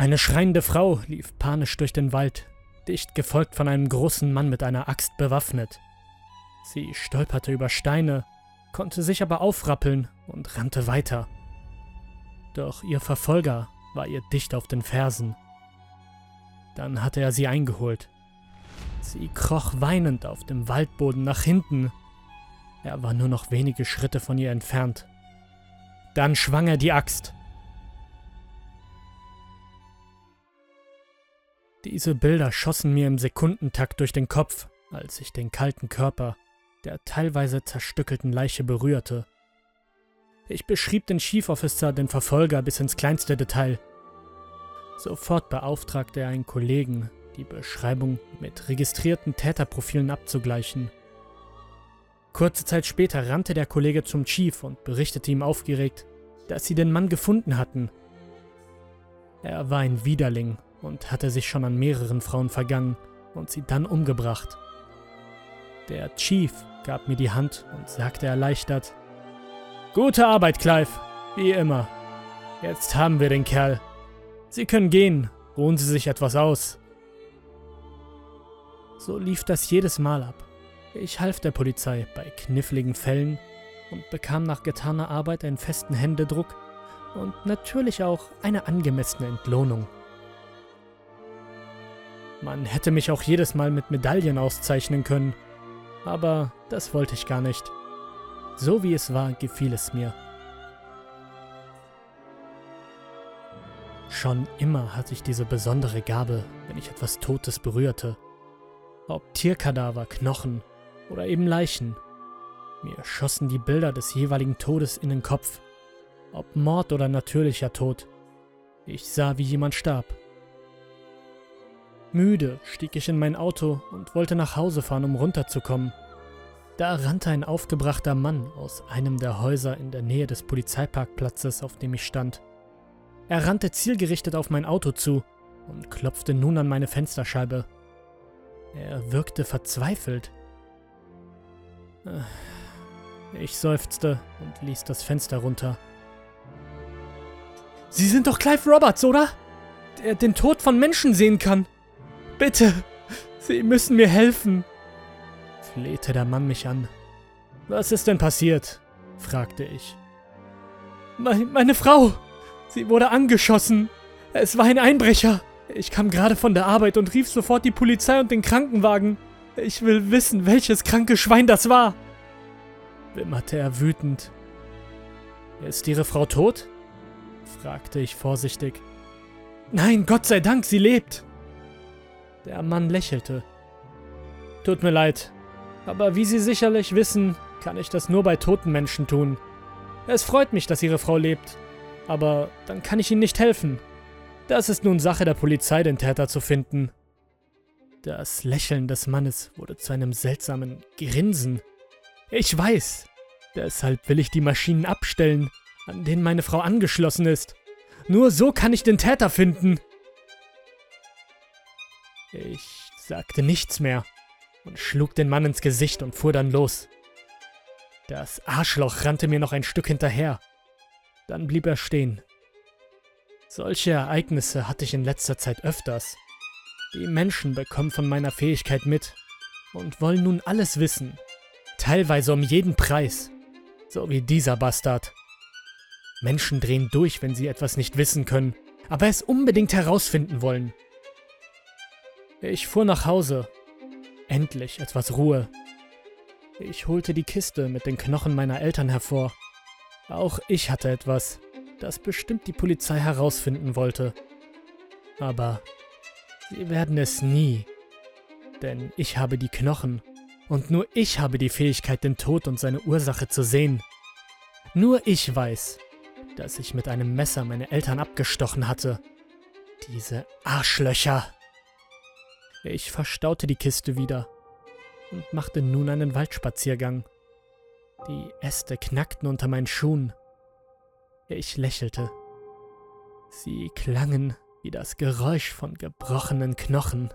Eine schreiende Frau lief panisch durch den Wald, dicht gefolgt von einem großen Mann mit einer Axt bewaffnet. Sie stolperte über Steine, konnte sich aber aufrappeln und rannte weiter. Doch ihr Verfolger war ihr dicht auf den Fersen. Dann hatte er sie eingeholt. Sie kroch weinend auf dem Waldboden nach hinten. Er war nur noch wenige Schritte von ihr entfernt. Dann schwang er die Axt. Diese Bilder schossen mir im Sekundentakt durch den Kopf, als ich den kalten Körper der teilweise zerstückelten Leiche berührte. Ich beschrieb den Chief Officer, den Verfolger, bis ins kleinste Detail. Sofort beauftragte er einen Kollegen, die Beschreibung mit registrierten Täterprofilen abzugleichen. Kurze Zeit später rannte der Kollege zum Chief und berichtete ihm aufgeregt, dass sie den Mann gefunden hatten. Er war ein Widerling und hatte sich schon an mehreren Frauen vergangen und sie dann umgebracht. Der Chief gab mir die Hand und sagte erleichtert, Gute Arbeit, Clive, wie immer. Jetzt haben wir den Kerl. Sie können gehen, ruhen Sie sich etwas aus. So lief das jedes Mal ab. Ich half der Polizei bei kniffligen Fällen und bekam nach getaner Arbeit einen festen Händedruck und natürlich auch eine angemessene Entlohnung. Man hätte mich auch jedes Mal mit Medaillen auszeichnen können, aber das wollte ich gar nicht. So wie es war, gefiel es mir. Schon immer hatte ich diese besondere Gabe, wenn ich etwas Totes berührte. Ob Tierkadaver, Knochen oder eben Leichen. Mir schossen die Bilder des jeweiligen Todes in den Kopf. Ob Mord oder natürlicher Tod. Ich sah, wie jemand starb. Müde stieg ich in mein Auto und wollte nach Hause fahren, um runterzukommen. Da rannte ein aufgebrachter Mann aus einem der Häuser in der Nähe des Polizeiparkplatzes, auf dem ich stand. Er rannte zielgerichtet auf mein Auto zu und klopfte nun an meine Fensterscheibe. Er wirkte verzweifelt. Ich seufzte und ließ das Fenster runter. Sie sind doch Clive Roberts, oder? Der den Tod von Menschen sehen kann. Bitte, Sie müssen mir helfen, flehte der Mann mich an. Was ist denn passiert? fragte ich. Me meine Frau! Sie wurde angeschossen. Es war ein Einbrecher. Ich kam gerade von der Arbeit und rief sofort die Polizei und den Krankenwagen. Ich will wissen, welches kranke Schwein das war, wimmerte er wütend. Ist Ihre Frau tot? fragte ich vorsichtig. Nein, Gott sei Dank, sie lebt. Der Mann lächelte. Tut mir leid, aber wie Sie sicherlich wissen, kann ich das nur bei toten Menschen tun. Es freut mich, dass Ihre Frau lebt, aber dann kann ich Ihnen nicht helfen. Das ist nun Sache der Polizei, den Täter zu finden. Das Lächeln des Mannes wurde zu einem seltsamen Grinsen. Ich weiß. Deshalb will ich die Maschinen abstellen, an denen meine Frau angeschlossen ist. Nur so kann ich den Täter finden. Ich sagte nichts mehr und schlug den Mann ins Gesicht und fuhr dann los. Das Arschloch rannte mir noch ein Stück hinterher. Dann blieb er stehen. Solche Ereignisse hatte ich in letzter Zeit öfters. Die Menschen bekommen von meiner Fähigkeit mit und wollen nun alles wissen. Teilweise um jeden Preis. So wie dieser Bastard. Menschen drehen durch, wenn sie etwas nicht wissen können, aber es unbedingt herausfinden wollen. Ich fuhr nach Hause. Endlich etwas Ruhe. Ich holte die Kiste mit den Knochen meiner Eltern hervor. Auch ich hatte etwas, das bestimmt die Polizei herausfinden wollte. Aber sie werden es nie. Denn ich habe die Knochen. Und nur ich habe die Fähigkeit, den Tod und seine Ursache zu sehen. Nur ich weiß, dass ich mit einem Messer meine Eltern abgestochen hatte. Diese Arschlöcher. Ich verstaute die Kiste wieder und machte nun einen Waldspaziergang. Die Äste knackten unter meinen Schuhen. Ich lächelte. Sie klangen wie das Geräusch von gebrochenen Knochen.